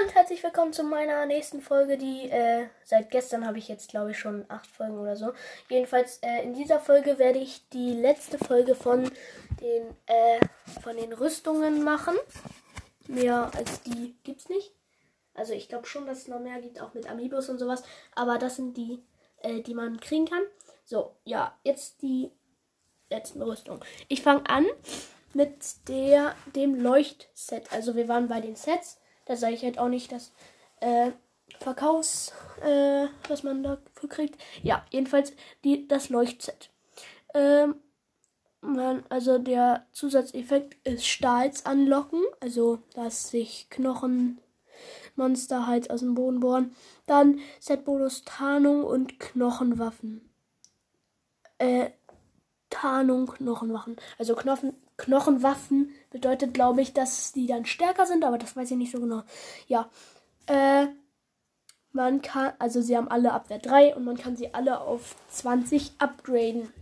Und herzlich willkommen zu meiner nächsten Folge, die äh, seit gestern habe ich jetzt glaube ich schon acht Folgen oder so. Jedenfalls äh, in dieser Folge werde ich die letzte Folge von den äh, von den Rüstungen machen. Mehr als die gibt's nicht. Also ich glaube schon, dass es noch mehr gibt, auch mit Amiibos und sowas. Aber das sind die, äh, die man kriegen kann. So, ja, jetzt die letzten Rüstungen. Ich fange an mit der dem Leuchtset. Also wir waren bei den Sets. Da sage ich halt auch nicht das äh, Verkaufs, äh, was man dafür kriegt. Ja, jedenfalls die, das Leuchtset. Ähm, man, also der Zusatzeffekt ist Stahls anlocken, also dass sich Knochenmonster halt aus dem Boden bohren. Dann Setbonus Tarnung und Knochenwaffen. Äh, Tarnung, Knochenwaffen. Also Knochen, Knochenwaffen bedeutet, glaube ich, dass die dann stärker sind, aber das weiß ich nicht so genau. Ja. Äh, man kann, also sie haben alle Abwehr 3 und man kann sie alle auf 20 upgraden.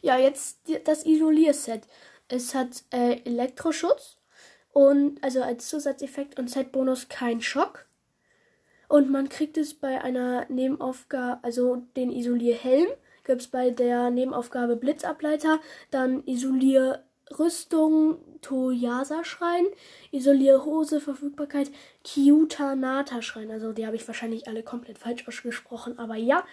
Ja, jetzt das Isolierset. Es hat äh, Elektroschutz und also als Zusatzeffekt und Set-Bonus kein Schock. Und man kriegt es bei einer Nebenaufgabe, also den Isolierhelm gibt es bei der Nebenaufgabe Blitzableiter, dann Isolier Rüstung, Toyasa-Schrein, Isolier-Hose, Verfügbarkeit, Kyuta-Nata-Schrein. Also die habe ich wahrscheinlich alle komplett falsch ausgesprochen, aber ja.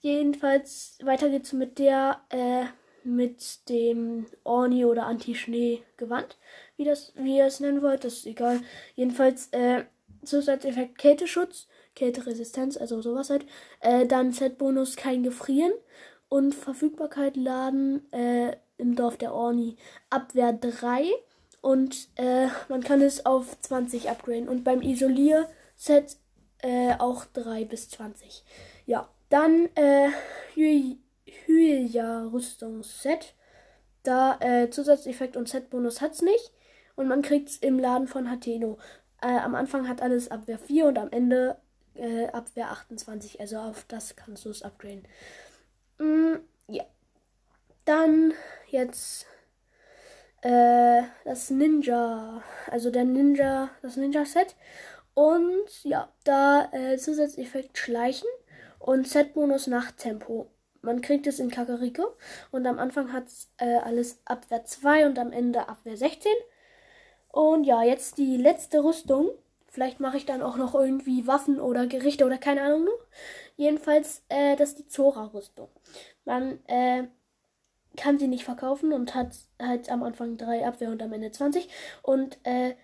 Jedenfalls weiter geht's mit der, äh, mit dem Orni oder Anti-Schnee-Gewand. Wie das, wie ihr es nennen wollt, das ist egal. Jedenfalls, äh, Zusatzeffekt Kälteschutz, Kälteresistenz, also sowas halt. Äh, dann Set-Bonus kein Gefrieren und Verfügbarkeit laden äh, im Dorf der Orni Abwehr 3 und äh, man kann es auf 20 upgraden und beim Isolier-Set äh, auch 3 bis 20. Ja, dann äh, Hylia Rüstungsset. Da äh, Zusatzeffekt und Set-Bonus hat's nicht. Und man kriegt's im Laden von Hateno. Äh, am Anfang hat alles Abwehr 4 und am Ende äh, Abwehr 28. Also auf das kannst du es upgraden. Mm, ja. Dann jetzt äh, das Ninja. Also der Ninja, das Ninja-Set. Und ja, da äh, Zusatzeffekt Schleichen und Set-Bonus Nachttempo. Man kriegt es in Kakariko und am Anfang hat es äh, alles Abwehr 2 und am Ende Abwehr 16. Und ja, jetzt die letzte Rüstung. Vielleicht mache ich dann auch noch irgendwie Waffen oder Gerichte oder keine Ahnung noch. Jedenfalls, äh, das ist die Zora-Rüstung. Man äh, kann sie nicht verkaufen und hat halt am Anfang 3 Abwehr und am Ende 20. Und äh,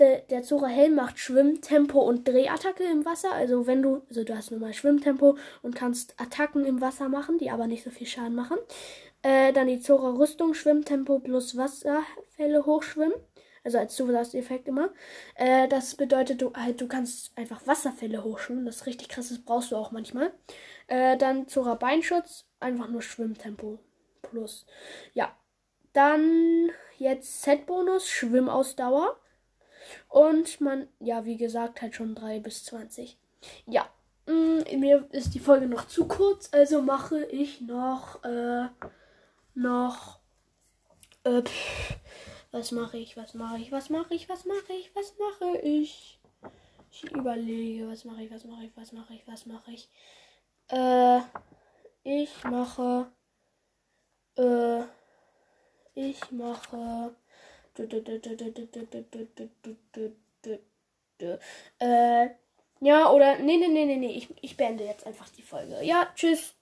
de, der Zora Helm macht Schwimmtempo und Drehattacke im Wasser. Also wenn du, also du hast normal Schwimmtempo und kannst Attacken im Wasser machen, die aber nicht so viel Schaden machen. Äh, dann die Zora Rüstung, Schwimmtempo plus Wasserfälle hochschwimmen. Also als Zusatzeffekt immer. Äh, das bedeutet, du halt, du kannst einfach Wasserfälle hochschwimmen. Das ist richtig krass, das brauchst du auch manchmal. Äh, dann Zora Beinschutz, einfach nur Schwimmtempo plus. Ja. Dann jetzt Set-Bonus, Schwimmausdauer. Und man, ja, wie gesagt, halt schon 3 bis 20. Ja. Mh, mm, mir ist die Folge noch zu kurz, also mache ich noch, äh, noch, äh, pff, was mache ich? Was mache ich? Was mache ich? Was mache ich? Was mache ich? Ich überlege, was mache ich? Was mache ich? Was mache ich? Was mache ich? Äh, ich mache. Äh, ich mache. Äh, ja, oder. Nee, nee, nee, nee, nee. Ich, ich beende jetzt einfach die Folge. Ja, tschüss.